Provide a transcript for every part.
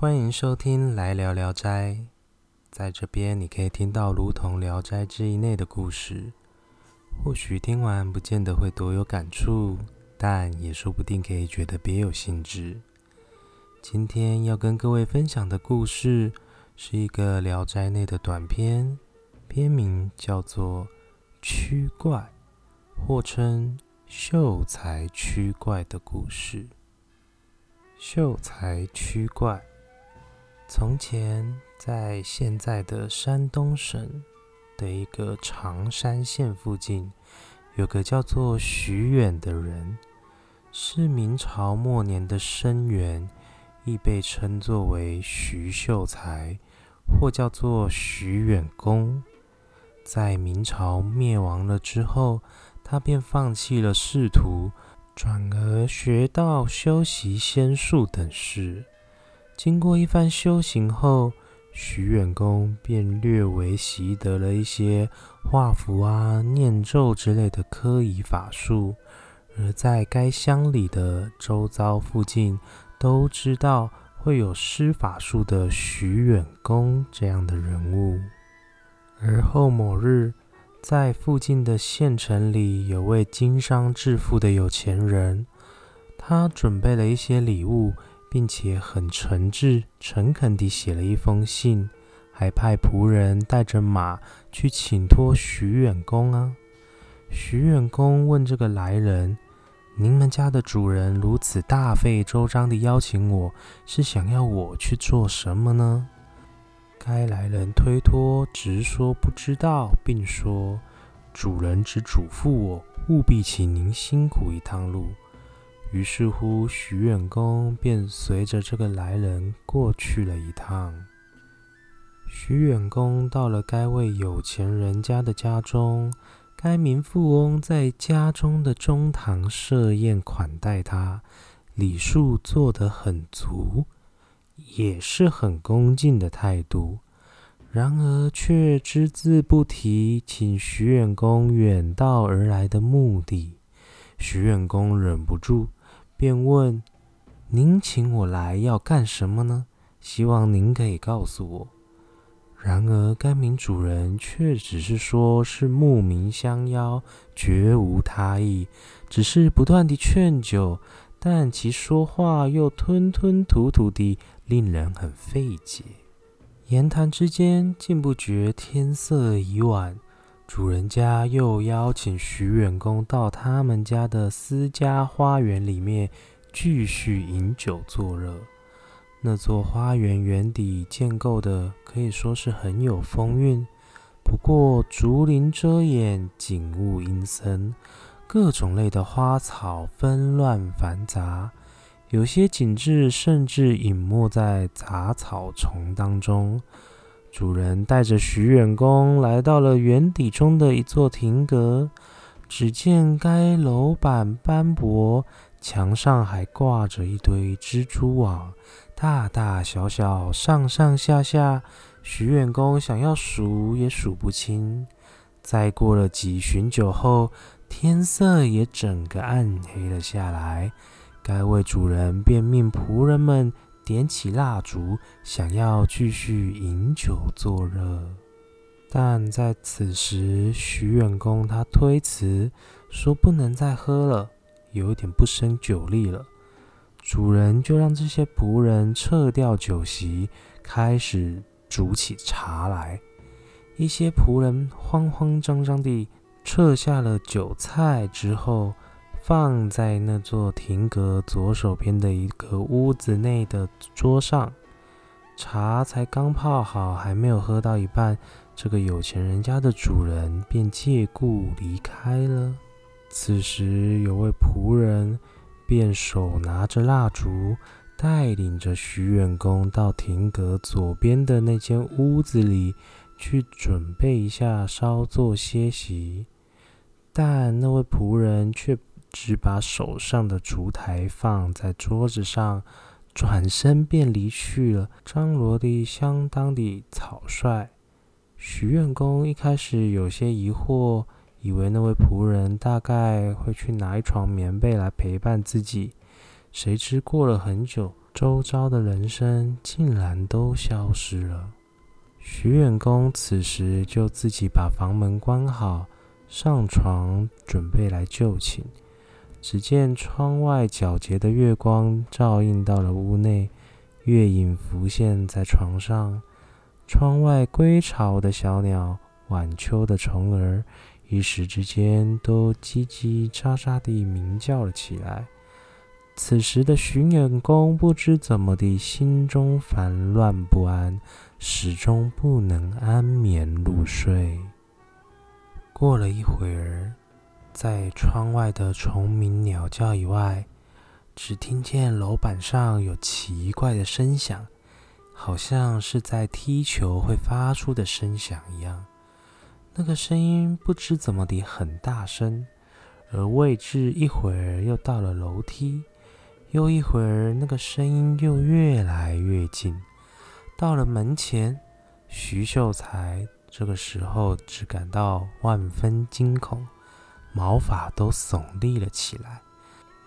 欢迎收听《来聊聊斋》。在这边，你可以听到如同《聊斋志异》内的故事。或许听完不见得会多有感触，但也说不定可以觉得别有兴致。今天要跟各位分享的故事，是一个《聊斋》内的短篇，篇名叫做《驱怪》，或称《秀才驱怪》的故事。秀才驱怪。从前，在现在的山东省的一个常山县附近，有个叫做徐远的人，是明朝末年的生员，亦被称作为徐秀才，或叫做徐远公。在明朝灭亡了之后，他便放弃了仕途，转而学道、修习仙术等事。经过一番修行后，徐远公便略微习得了一些画符啊、念咒之类的科仪法术。而在该乡里的周遭附近，都知道会有施法术的徐远公这样的人物。而后某日，在附近的县城里，有位经商致富的有钱人，他准备了一些礼物。并且很诚挚、诚恳地写了一封信，还派仆人带着马去请托徐远公啊。徐远公问这个来人：“您们家的主人如此大费周章地邀请我，是想要我去做什么呢？”该来人推脱，直说不知道，并说：“主人只嘱咐我，务必请您辛苦一趟路。”于是乎，徐远公便随着这个来人过去了一趟。徐远公到了该位有钱人家的家中，该名富翁在家中的中堂设宴款待他，礼数做得很足，也是很恭敬的态度。然而却只字不提请徐远公远道而来的目的。徐远公忍不住。便问：“您请我来要干什么呢？希望您可以告诉我。”然而该名主人却只是说是慕名相邀，绝无他意，只是不断地劝酒，但其说话又吞吞吐吐的，令人很费解。言谈之间，竟不觉天色已晚。主人家又邀请徐远公到他们家的私家花园里面继续饮酒作乐。那座花园园底建构的可以说是很有风韵，不过竹林遮掩，景物阴森，各种类的花草纷乱繁杂，有些景致甚至隐没在杂草丛当中。主人带着徐远公来到了园底中的一座亭阁，只见该楼板斑驳，墙上还挂着一堆蜘蛛网，大大小小，上上下下，徐远公想要数也数不清。再过了几巡酒后，天色也整个暗黑了下来，该位主人便命仆人们。点起蜡烛，想要继续饮酒作乐，但在此时，徐远公他推辞说不能再喝了，有点不胜酒力了。主人就让这些仆人撤掉酒席，开始煮起茶来。一些仆人慌慌张张地撤下了酒菜之后。放在那座亭阁左手边的一个屋子内的桌上，茶才刚泡好，还没有喝到一半，这个有钱人家的主人便借故离开了。此时，有位仆人便手拿着蜡烛，带领着徐远公到亭阁左边的那间屋子里去准备一下，稍作歇息。但那位仆人却。只把手上的烛台放在桌子上，转身便离去了，张罗的相当的草率。徐远公一开始有些疑惑，以为那位仆人大概会去拿一床棉被来陪伴自己。谁知过了很久，周遭的人声竟然都消失了。徐远公此时就自己把房门关好，上床准备来就寝。只见窗外皎洁的月光照映到了屋内，月影浮现在床上。窗外归巢的小鸟、晚秋的虫儿，一时之间都叽叽喳喳地鸣叫了起来。此时的徐远公不知怎么的，心中烦乱不安，始终不能安眠入睡。过了一会儿，在窗外的虫鸣鸟叫以外，只听见楼板上有奇怪的声响，好像是在踢球会发出的声响一样。那个声音不知怎么的很大声，而位置一会儿又到了楼梯。又一会儿，那个声音又越来越近，到了门前。徐秀才这个时候只感到万分惊恐，毛发都耸立了起来。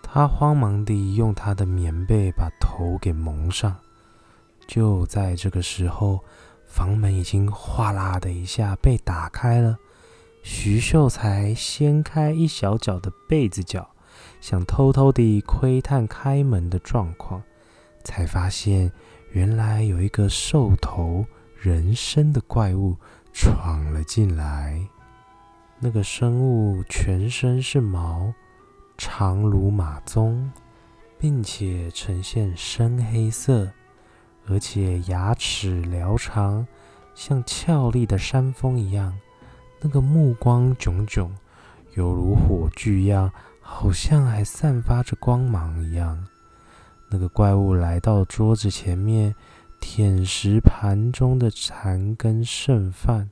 他慌忙地用他的棉被把头给蒙上。就在这个时候，房门已经哗啦的一下被打开了。徐秀才掀开一小角的被子角。想偷偷地窥探开门的状况，才发现原来有一个兽头人身的怪物闯了进来。那个生物全身是毛，长如马鬃，并且呈现深黑色，而且牙齿辽长，像俏丽的山峰一样。那个目光炯炯，犹如火炬一样。好像还散发着光芒一样。那个怪物来到桌子前面，舔食盘中的残羹剩饭。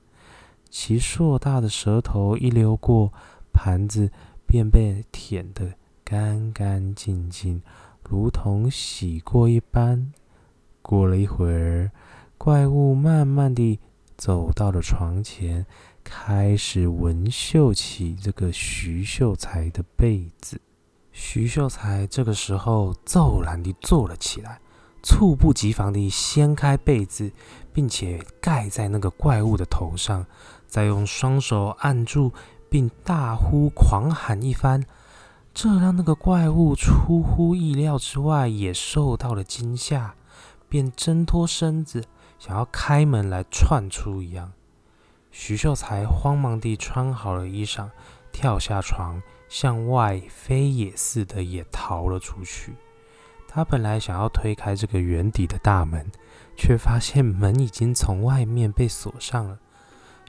其硕大的舌头一溜过，盘子便被舔得干干净净，如同洗过一般。过了一会儿，怪物慢慢地走到了床前。开始闻嗅起这个徐秀才的被子。徐秀才这个时候骤然地坐了起来，猝不及防地掀开被子，并且盖在那个怪物的头上，再用双手按住，并大呼狂喊一番。这让那个怪物出乎意料之外，也受到了惊吓，便挣脱身子，想要开门来窜出一样。徐秀才慌忙地穿好了衣裳，跳下床，向外飞也似的也逃了出去。他本来想要推开这个圆底的大门，却发现门已经从外面被锁上了。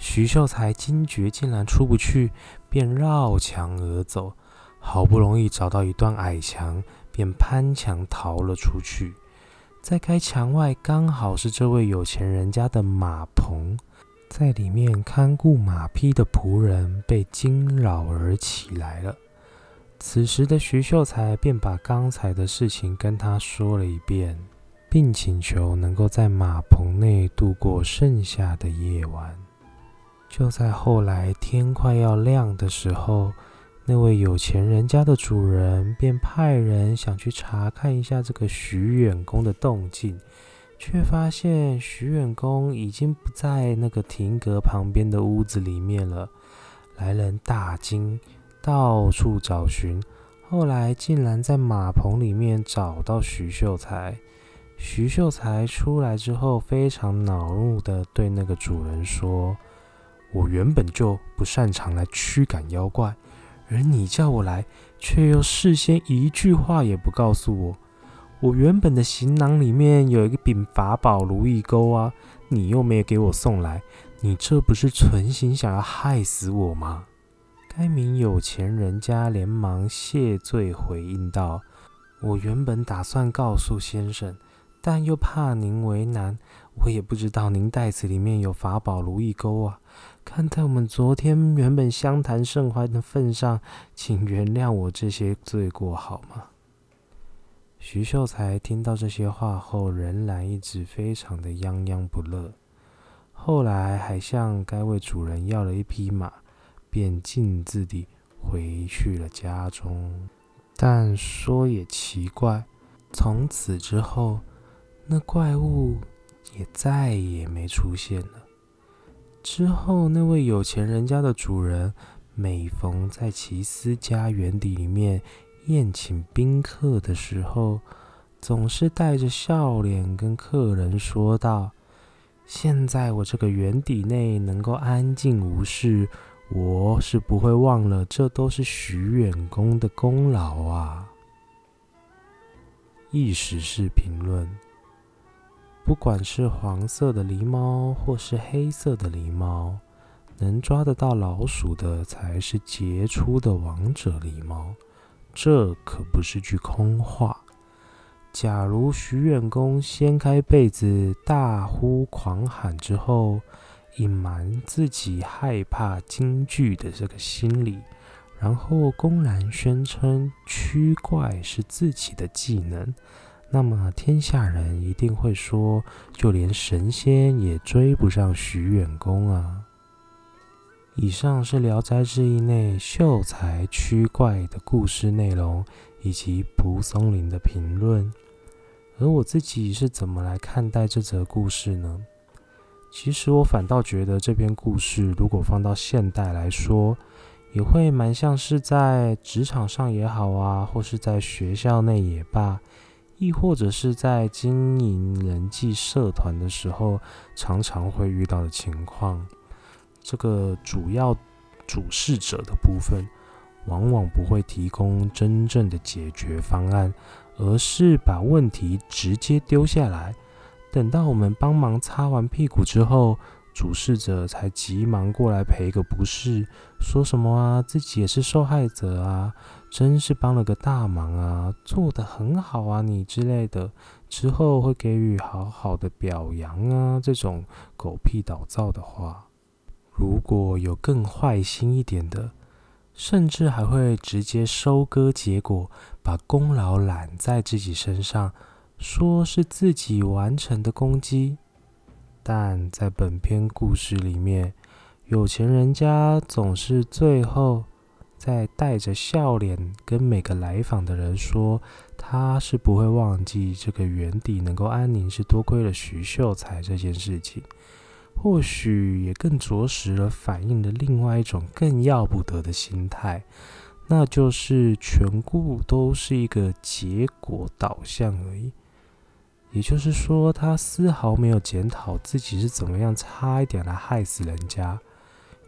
徐秀才惊觉竟然出不去，便绕墙而走，好不容易找到一段矮墙，便攀墙逃了出去。在该墙外，刚好是这位有钱人家的马棚。在里面看顾马匹的仆人被惊扰而起来了。此时的徐秀才便把刚才的事情跟他说了一遍，并请求能够在马棚内度过剩下的夜晚。就在后来天快要亮的时候，那位有钱人家的主人便派人想去查看一下这个徐远公的动静。却发现徐远公已经不在那个亭阁旁边的屋子里面了。来人大惊，到处找寻，后来竟然在马棚里面找到徐秀才。徐秀才出来之后，非常恼怒的对那个主人说：“我原本就不擅长来驱赶妖怪，而你叫我来，却又事先一句话也不告诉我。”我原本的行囊里面有一个柄法宝如意钩啊，你又没有给我送来，你这不是存心想要害死我吗？该名有钱人家连忙谢罪回应道：“我原本打算告诉先生，但又怕您为难，我也不知道您袋子里面有法宝如意钩啊。看在我们昨天原本相谈甚欢的份上，请原谅我这些罪过好吗？”徐秀才听到这些话后，仍然一直非常的泱泱不乐。后来还向该位主人要了一匹马，便径自地回去了家中。但说也奇怪，从此之后，那怪物也再也没出现了。之后，那位有钱人家的主人，每逢在奇思家园邸里面宴请宾客的时候，总是带着笑脸跟客人说道：“现在我这个园邸内能够安静无事，我是不会忘了，这都是徐远公的功劳啊。”意识是评论。不管是黄色的狸猫，或是黑色的狸猫，能抓得到老鼠的才是杰出的王者狸猫。这可不是句空话。假如徐远公掀开被子，大呼狂喊之后，隐瞒自己害怕惊惧的这个心理，然后公然宣称驱怪是自己的技能。那么天下人一定会说，就连神仙也追不上徐远公啊！以上是《聊斋志异》内秀才驱怪的故事内容，以及蒲松龄的评论。而我自己是怎么来看待这则故事呢？其实我反倒觉得这篇故事，如果放到现代来说，也会蛮像是在职场上也好啊，或是在学校内也罢。亦或者是在经营人际社团的时候，常常会遇到的情况。这个主要主事者的部分，往往不会提供真正的解决方案，而是把问题直接丢下来，等到我们帮忙擦完屁股之后。主事者才急忙过来赔个不是，说什么啊，自己也是受害者啊，真是帮了个大忙啊，做得很好啊，你之类的，之后会给予好好的表扬啊，这种狗屁倒灶的话。如果有更坏心一点的，甚至还会直接收割结果，把功劳揽在自己身上，说是自己完成的攻击。但在本篇故事里面，有钱人家总是最后在带着笑脸跟每个来访的人说，他是不会忘记这个园地能够安宁是多亏了徐秀才这件事情。或许也更着实了反映了另外一种更要不得的心态，那就是全部都是一个结果导向而已。也就是说，他丝毫没有检讨自己是怎么样差一点来害死人家，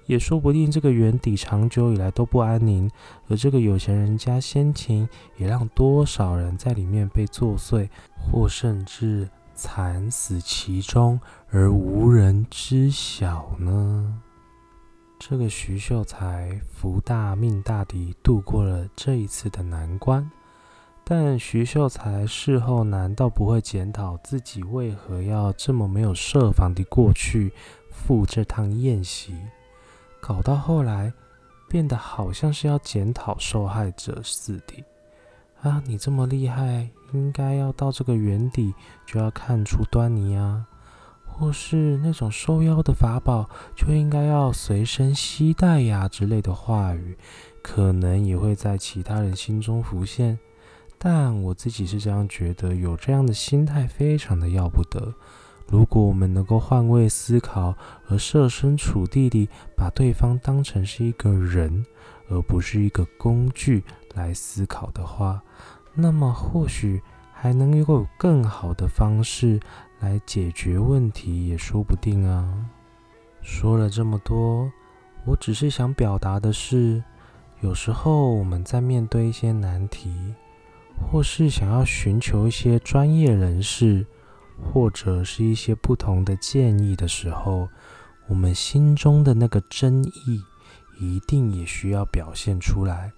也说不定这个园邸长久以来都不安宁，而这个有钱人家先前也让多少人在里面被作祟，或甚至惨死其中而无人知晓呢？这个徐秀才福大命大地度过了这一次的难关。但徐秀才事后难道不会检讨自己为何要这么没有设防地过去赴这趟宴席，搞到后来变得好像是要检讨受害者似的？啊，你这么厉害，应该要到这个原底就要看出端倪啊，或是那种收妖的法宝就应该要随身携带呀之类的话语，可能也会在其他人心中浮现。但我自己是这样觉得，有这样的心态非常的要不得。如果我们能够换位思考，而设身处地地把对方当成是一个人，而不是一个工具来思考的话，那么或许还能有更好的方式来解决问题，也说不定啊。说了这么多，我只是想表达的是，有时候我们在面对一些难题。或是想要寻求一些专业人士，或者是一些不同的建议的时候，我们心中的那个真意一定也需要表现出来，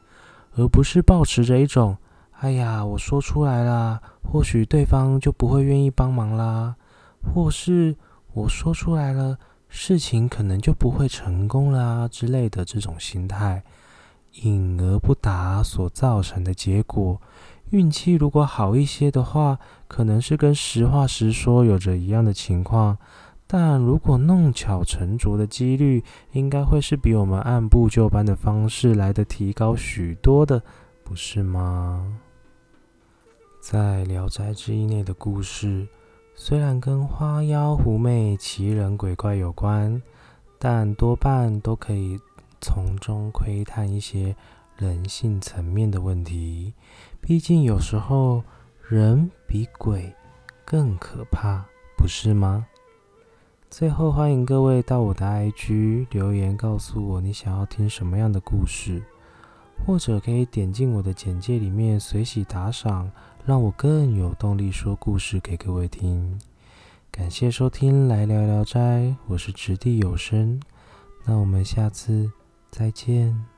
而不是保持着一种“哎呀，我说出来啦，或许对方就不会愿意帮忙啦”，或是我说出来了，事情可能就不会成功啦之类的这种心态，隐而不答所造成的结果。运气如果好一些的话，可能是跟实话实说有着一样的情况；但如果弄巧成拙的几率，应该会是比我们按部就班的方式来的提高许多的，不是吗？在《聊斋志异》内的故事，虽然跟花妖狐媚、奇人鬼怪有关，但多半都可以从中窥探一些人性层面的问题。毕竟有时候人比鬼更可怕，不是吗？最后，欢迎各位到我的 IG 留言，告诉我你想要听什么样的故事，或者可以点进我的简介里面随喜打赏，让我更有动力说故事给各位听。感谢收听《来聊聊斋》，我是掷地有声，那我们下次再见。